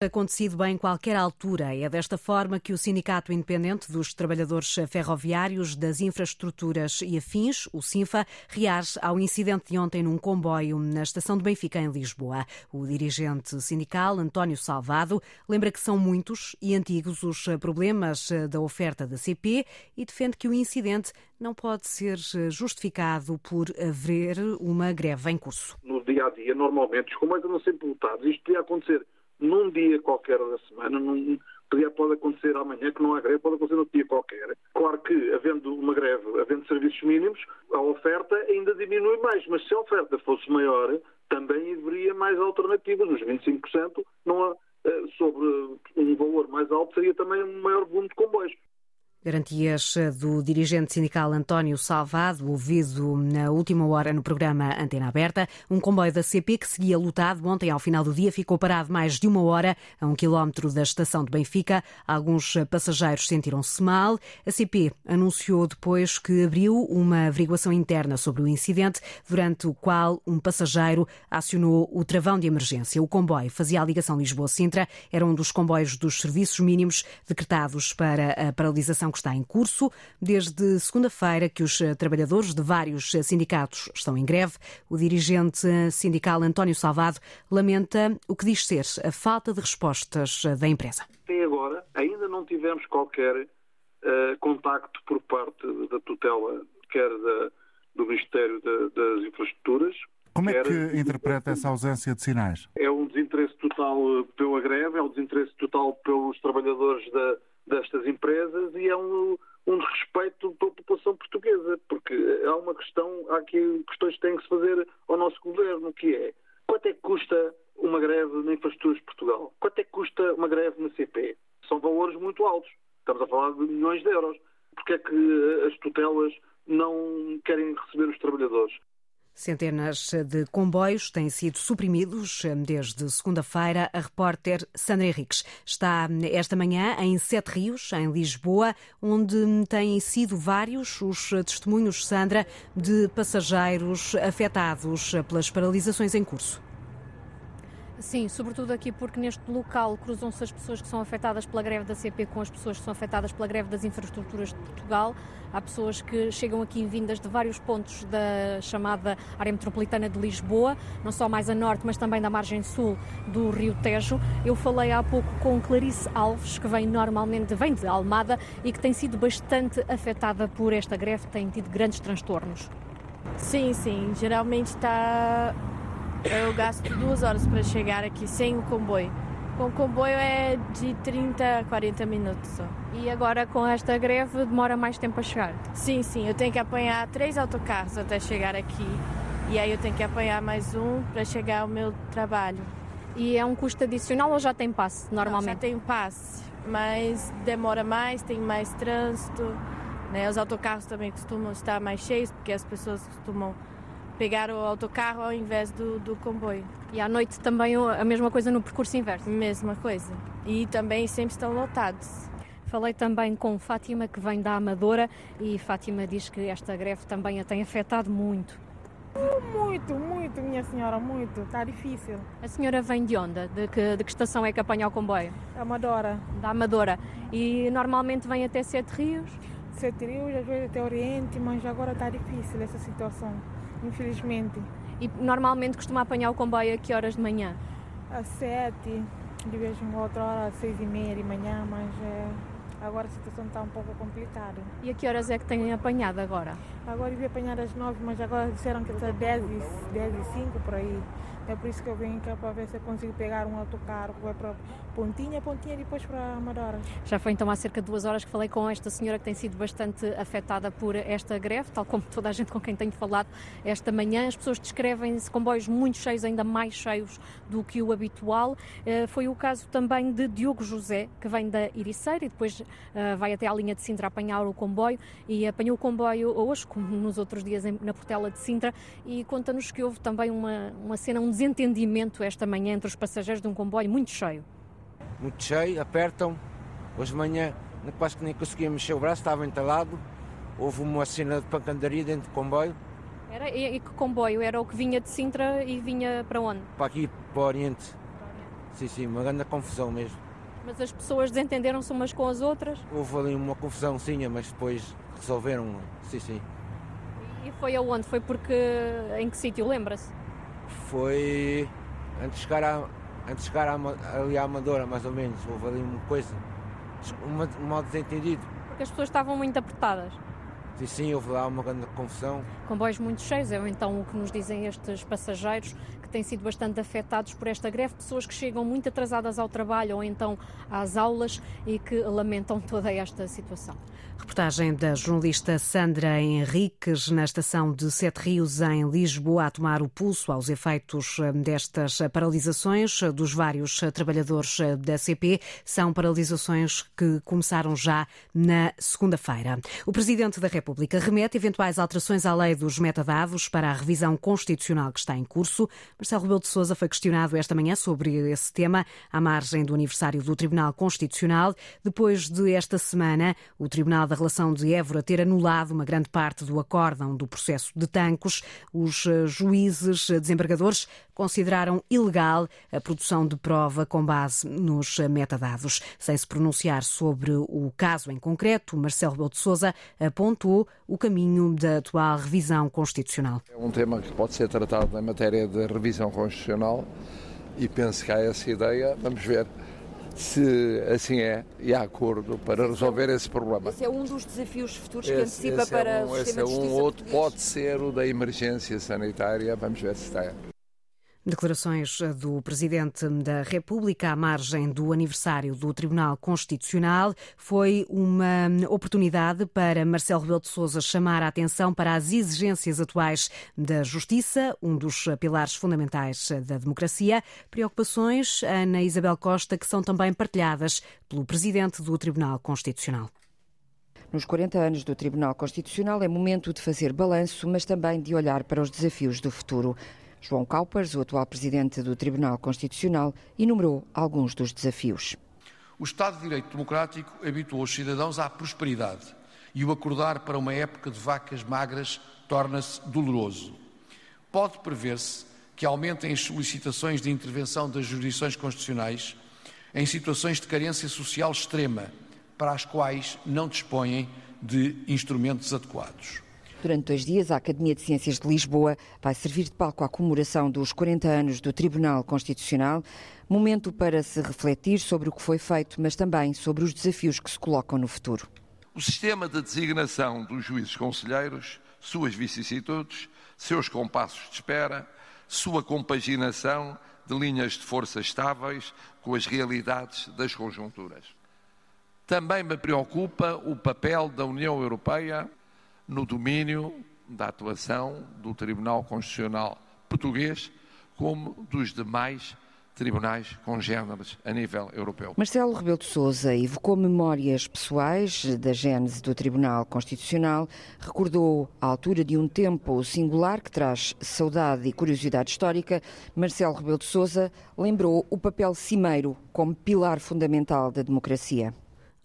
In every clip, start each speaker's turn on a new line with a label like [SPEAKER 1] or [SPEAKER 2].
[SPEAKER 1] acontecido em qualquer altura. É desta forma que o Sindicato Independente dos Trabalhadores Ferroviários das Infraestruturas e Afins, o SINFA, reage ao incidente de ontem num comboio na estação de Benfica, em Lisboa. O dirigente sindical, António Salvado, lembra que são muitos e antigos os problemas da oferta da CP e defende que o incidente não pode ser justificado por haver uma greve em curso.
[SPEAKER 2] No dia a dia, normalmente, os comboios andam sempre lotados. Isto podia acontecer num dia qualquer da semana, num, dia pode acontecer amanhã, que não há greve, pode acontecer num dia qualquer. Claro que, havendo uma greve, havendo serviços mínimos, a oferta ainda diminui mais, mas se a oferta fosse maior, também haveria mais alternativas. Os 25% não há, eh, sobre um valor mais alto seria também um maior volume de comboios.
[SPEAKER 1] Garantias do dirigente sindical António Salvado, ouvido na última hora no programa Antena Aberta. Um comboio da CP que seguia lotado ontem, ao final do dia, ficou parado mais de uma hora a um quilómetro da estação de Benfica. Alguns passageiros sentiram-se mal. A CP anunciou depois que abriu uma averiguação interna sobre o incidente, durante o qual um passageiro acionou o travão de emergência. O comboio fazia a ligação Lisboa-Sintra, era um dos comboios dos serviços mínimos decretados para a paralisação que está em curso. Desde segunda-feira que os trabalhadores de vários sindicatos estão em greve. O dirigente sindical António Salvado lamenta o que diz ser a falta de respostas da empresa.
[SPEAKER 2] Até agora ainda não tivemos qualquer uh, contacto por parte da tutela, quer da, do Ministério de, das Infraestruturas,
[SPEAKER 3] como é que interpreta essa ausência de sinais?
[SPEAKER 2] É um total pela greve, é um desinteresse total pelos trabalhadores da, destas empresas e é um, um desrespeito pela população portuguesa, porque há uma questão, há aqui questões que têm que se fazer ao nosso governo, que é quanto é que custa uma greve na Infraestruturas de Portugal? Quanto é que custa uma greve na CP? São valores muito altos. Estamos a falar de milhões de euros. Porque é que as tutelas não querem receber os trabalhadores?
[SPEAKER 1] Centenas de comboios têm sido suprimidos desde segunda-feira. A repórter Sandra Henriques está esta manhã em Sete Rios, em Lisboa, onde têm sido vários os testemunhos, Sandra, de passageiros afetados pelas paralisações em curso.
[SPEAKER 4] Sim, sobretudo aqui porque neste local cruzam-se as pessoas que são afetadas pela greve da CP com as pessoas que são afetadas pela greve das infraestruturas de Portugal. Há pessoas que chegam aqui vindas de vários pontos da chamada área metropolitana de Lisboa, não só mais a norte, mas também da margem sul do Rio Tejo. Eu falei há pouco com Clarice Alves, que vem normalmente vem de Almada e que tem sido bastante afetada por esta greve, tem tido grandes transtornos.
[SPEAKER 5] Sim, sim, geralmente está eu gasto duas horas para chegar aqui sem o comboio. Com o comboio é de 30 a 40 minutos só.
[SPEAKER 4] E agora com esta greve demora mais tempo a chegar?
[SPEAKER 5] Sim, sim. Eu tenho que apanhar três autocarros até chegar aqui. E aí eu tenho que apanhar mais um para chegar ao meu trabalho.
[SPEAKER 4] E é um custo adicional ou já tem passe normalmente? Não,
[SPEAKER 5] já tem passe, mas demora mais, tem mais trânsito. Né? Os autocarros também costumam estar mais cheios porque as pessoas costumam pegar o autocarro ao invés do, do comboio.
[SPEAKER 4] E à noite também a mesma coisa no percurso inverso?
[SPEAKER 5] Mesma coisa. E também sempre estão lotados.
[SPEAKER 4] Falei também com Fátima, que vem da Amadora, e Fátima diz que esta greve também a tem afetado muito.
[SPEAKER 6] Muito, muito, minha senhora, muito. Está difícil.
[SPEAKER 4] A senhora vem de onde? De que, de que estação é que apanha o comboio?
[SPEAKER 6] Da Amadora.
[SPEAKER 4] Da Amadora. E normalmente vem até Sete Rios?
[SPEAKER 6] Sete Rios, às vezes até Oriente, mas agora está difícil essa situação infelizmente.
[SPEAKER 4] E normalmente costuma apanhar o comboio a que horas de manhã?
[SPEAKER 6] Às sete, de vez em outra hora às seis e meia de manhã, mas é, agora a situação está um pouco complicada.
[SPEAKER 4] E a que horas é que têm apanhado agora?
[SPEAKER 6] Agora eu vi apanhar às nove, mas agora disseram que está dez e, dez e cinco por aí. É por isso que eu venho cá para ver se eu consigo pegar um autocarro que vai para Pontinha, Pontinha e depois para Amadora.
[SPEAKER 4] Já foi então há cerca de duas horas que falei com esta senhora que tem sido bastante afetada por esta greve, tal como toda a gente com quem tenho falado esta manhã. As pessoas descrevem-se comboios muito cheios, ainda mais cheios do que o habitual. Eh, foi o caso também de Diogo José, que vem da Iriceira e depois eh, vai até à linha de Sintra apanhar o comboio e apanhou o comboio hoje, como nos outros dias na Portela de Sintra, e conta-nos que houve também uma, uma cena, um desentendimento esta manhã entre os passageiros de um comboio muito cheio.
[SPEAKER 7] Muito cheio, apertam. Hoje de manhã quase que nem conseguia mexer o braço, estava entalado. Houve uma cena de pancandaria dentro do comboio.
[SPEAKER 4] Era, e, e que comboio? Era o que vinha de Sintra e vinha para onde?
[SPEAKER 7] Para aqui, para o Oriente. Sim, sim, uma grande confusão mesmo.
[SPEAKER 4] Mas as pessoas desentenderam-se umas com as outras?
[SPEAKER 7] Houve ali uma confusão, sim, mas depois resolveram, sim, sim.
[SPEAKER 4] E foi aonde? Foi porque. em que sítio? Lembra-se?
[SPEAKER 7] Foi antes de chegar, a, antes de chegar a, ali à Amadora, mais ou menos. Houve ali uma coisa, um mal desentendido.
[SPEAKER 4] Porque as pessoas estavam muito apertadas.
[SPEAKER 7] Sim, sim, houve lá uma grande confusão.
[SPEAKER 4] Comboios muito cheios, é então o que nos dizem estes passageiros que têm sido bastante afetados por esta greve, pessoas que chegam muito atrasadas ao trabalho ou então às aulas e que lamentam toda esta situação.
[SPEAKER 1] Reportagem da jornalista Sandra Henriques na estação de Sete Rios, em Lisboa, a tomar o pulso aos efeitos eh, destas paralisações dos vários trabalhadores eh, da CP. São paralisações que começaram já na segunda-feira. O Presidente da República remete eventuais alterações à lei dos metadados para a revisão constitucional que está em curso. Marcelo Rebelo de Sousa foi questionado esta manhã sobre esse tema, à margem do aniversário do Tribunal Constitucional. Depois de esta semana, o Tribunal da relação de Évora ter anulado uma grande parte do acórdão do processo de Tancos, os eh, juízes desembargadores consideraram ilegal a produção de prova com base nos metadados. Sem se pronunciar sobre o caso em concreto, Marcelo Rebelo de Sousa apontou o caminho da atual revisão constitucional.
[SPEAKER 8] É um tema que pode ser tratado na matéria de revisão constitucional e penso que há essa ideia. Vamos ver se assim é, e há acordo para resolver esse problema.
[SPEAKER 9] Esse é um dos desafios futuros que antecipa esse
[SPEAKER 8] para
[SPEAKER 9] é um,
[SPEAKER 8] o sistema esse é um, outro pode ser o da emergência sanitária, vamos ver se está.
[SPEAKER 1] Declarações do Presidente da República à margem do aniversário do Tribunal Constitucional foi uma oportunidade para Marcelo Rebelo de Sousa chamar a atenção para as exigências atuais da Justiça, um dos pilares fundamentais da democracia. Preocupações, Ana Isabel Costa, que são também partilhadas pelo Presidente do Tribunal Constitucional.
[SPEAKER 10] Nos 40 anos do Tribunal Constitucional é momento de fazer balanço, mas também de olhar para os desafios do futuro. João Caupers, o atual presidente do Tribunal Constitucional, enumerou alguns dos desafios.
[SPEAKER 11] O Estado de Direito Democrático habituou os cidadãos à prosperidade e o acordar para uma época de vacas magras torna-se doloroso. Pode prever-se que aumentem as solicitações de intervenção das jurisdições constitucionais em situações de carência social extrema, para as quais não dispõem de instrumentos adequados.
[SPEAKER 10] Durante dois dias, a Academia de Ciências de Lisboa vai servir de palco à comemoração dos 40 anos do Tribunal Constitucional, momento para se refletir sobre o que foi feito, mas também sobre os desafios que se colocam no futuro.
[SPEAKER 8] O sistema de designação dos juízes conselheiros, suas vicissitudes, seus compassos de espera, sua compaginação de linhas de força estáveis com as realidades das conjunturas. Também me preocupa o papel da União Europeia no domínio da atuação do Tribunal Constitucional português, como dos demais tribunais congêneres a nível europeu.
[SPEAKER 10] Marcelo Rebelo de Sousa evocou memórias pessoais da gênese do Tribunal Constitucional, recordou a altura de um tempo singular que traz saudade e curiosidade histórica. Marcelo Rebelo de Sousa lembrou o papel cimeiro como pilar fundamental da democracia.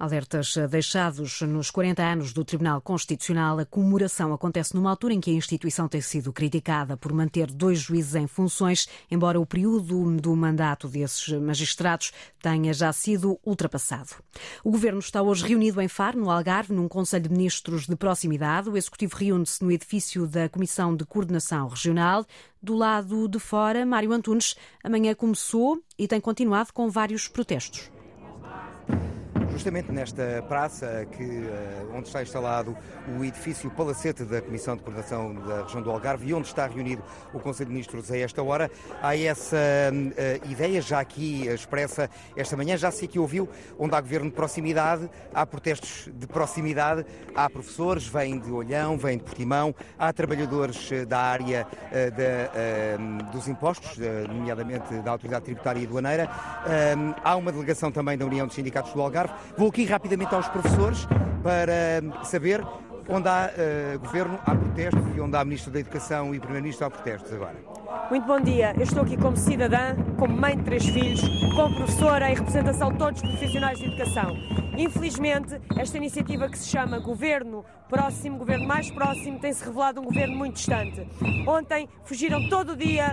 [SPEAKER 1] Alertas deixados nos 40 anos do Tribunal Constitucional, a comemoração acontece numa altura em que a instituição tem sido criticada por manter dois juízes em funções, embora o período do mandato desses magistrados tenha já sido ultrapassado. O Governo está hoje reunido em Faro, no Algarve, num Conselho de Ministros de proximidade. O Executivo reúne-se no edifício da Comissão de Coordenação Regional. Do lado de fora, Mário Antunes, amanhã começou e tem continuado com vários protestos
[SPEAKER 12] justamente nesta praça que, eh, onde está instalado o edifício Palacete da Comissão de Coordenação da Região do Algarve e onde está reunido o Conselho de Ministros a esta hora. Há essa uh, ideia já aqui expressa esta manhã, já se aqui ouviu, onde há governo de proximidade, há protestos de proximidade, há professores, vêm de Olhão, vêm de Portimão, há trabalhadores eh, da área dos impostos, nomeadamente da Autoridade Tributária e Doaneira, há uma delegação também da União dos Sindicatos do Algarve. Vou aqui rapidamente aos professores para saber onde há uh, governo, há protestos e onde há Ministro da Educação e Primeiro-Ministro, há protestos agora.
[SPEAKER 13] Muito bom dia. Eu estou aqui como cidadã, como mãe de três filhos, como professora em representação de todos os profissionais de educação. Infelizmente, esta iniciativa que se chama Governo Próximo, Governo Mais Próximo, tem-se revelado um governo muito distante. Ontem fugiram todo o dia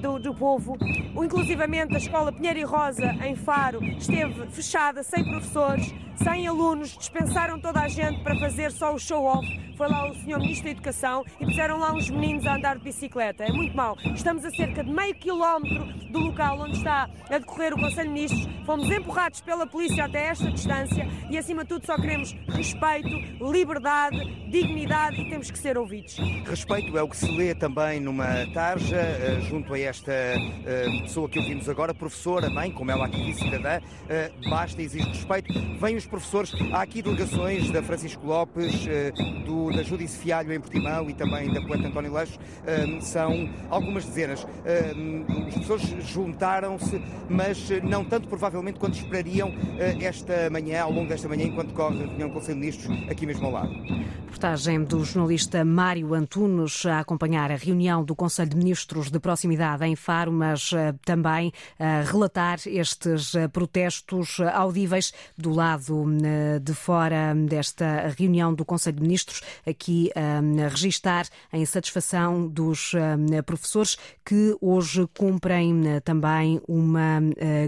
[SPEAKER 13] do, do, povo, inclusivamente a Escola Pinheiro e Rosa, em Faro, esteve fechada, sem professores, sem alunos, dispensaram toda a gente para fazer só o show-off. Foi lá o Sr. Ministro da Educação e puseram lá uns meninos a andar de bicicleta. É muito mau. Estamos a cerca de meio quilómetro do local onde está a decorrer o Conselho de Ministros. Fomos empurrados pela polícia até esta distância e, acima de tudo, só queremos respeito, liberdade, dignidade e temos que ser ouvidos.
[SPEAKER 12] Respeito é o que se lê também numa tarja, eh, junto a esta eh, pessoa que ouvimos agora, professora, mãe, como ela aqui disse, cidadã, eh, basta exigir respeito. Vêm os professores, há aqui delegações da Francisco Lopes, do, da Judice Fialho em Portimão e também da poeta António Leixo, são algumas dezenas. Os professores juntaram-se, mas não tanto provavelmente quanto esperariam esta manhã, ao longo desta manhã, enquanto corre a reunião com os Ministros aqui mesmo ao lado.
[SPEAKER 1] Reportagem do jornalista Mário Antunes a acompanhar a reunião do Conselho de Ministros de Proximidade em Faro, mas uh, também a relatar estes uh, protestos audíveis do lado uh, de fora desta reunião do Conselho de Ministros, aqui a registar a insatisfação dos professores que hoje cumprem também uma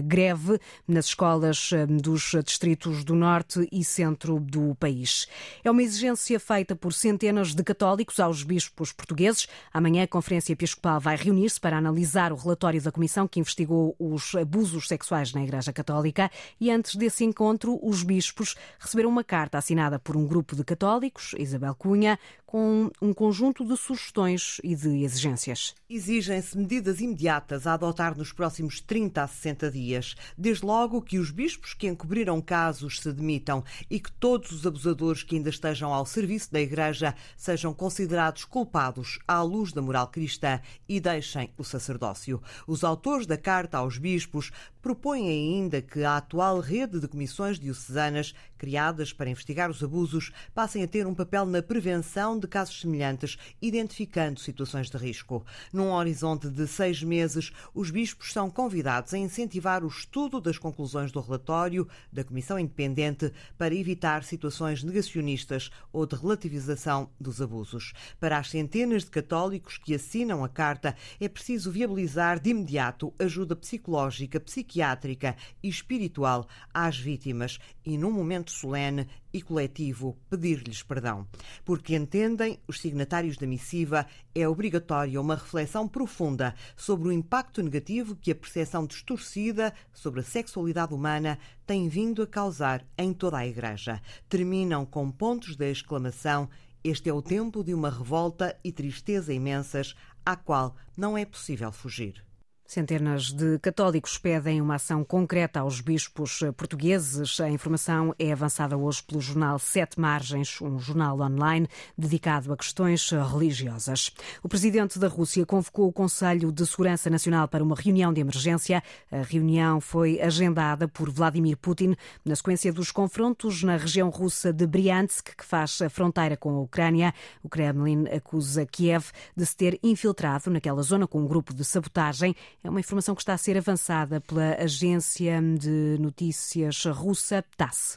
[SPEAKER 1] greve nas escolas dos distritos do Norte e Centro do país. É uma exigência feita por centenas de católicos aos bispos portugueses. Amanhã a Conferência Episcopal vai reunir-se para analisar o relatório da comissão que investigou os abusos sexuais na Igreja Católica e antes desse encontro os bispos receberam uma carta assinada por um grupo de católicos, Isabel Cunha, com um conjunto de sugestões e de exigências.
[SPEAKER 14] Exigem-se medidas imediatas a adotar nos próximos 30 a 60 dias. Desde logo que os bispos que encobriram casos se demitam e que todos os abusadores que ainda estejam ao serviço da Igreja sejam considerados culpados à luz da moral cristã e deixem o sacerdócio. Os autores da carta aos bispos propõem ainda que a atual rede de comissões diocesanas criadas para investigar os abusos passem a ter um papel na prevenção de casos semelhantes, identificando situações de risco. Num horizonte de seis meses, os bispos são convidados a incentivar o estudo das conclusões do relatório da Comissão Independente para evitar situações negacionistas ou de relativização dos abusos. Para as centenas de católicos que assinam a carta, é preciso viabilizar de imediato ajuda psicológica, psiquiátrica e espiritual às vítimas e, num momento solene e coletivo pedir-lhes perdão. Porque entendem os signatários da missiva, é obrigatória uma reflexão profunda sobre o impacto negativo que a percepção distorcida sobre a sexualidade humana tem vindo a causar em toda a Igreja. Terminam com pontos de exclamação. Este é o tempo de uma revolta e tristeza imensas, à qual não é possível fugir.
[SPEAKER 1] Centenas de católicos pedem uma ação concreta aos bispos portugueses. A informação é avançada hoje pelo jornal Sete Margens, um jornal online dedicado a questões religiosas. O presidente da Rússia convocou o Conselho de Segurança Nacional para uma reunião de emergência. A reunião foi agendada por Vladimir Putin na sequência dos confrontos na região russa de Bryansk, que faz fronteira com a Ucrânia. O Kremlin acusa Kiev de se ter infiltrado naquela zona com um grupo de sabotagem é uma informação que está a ser avançada pela agência de notícias russa TASS.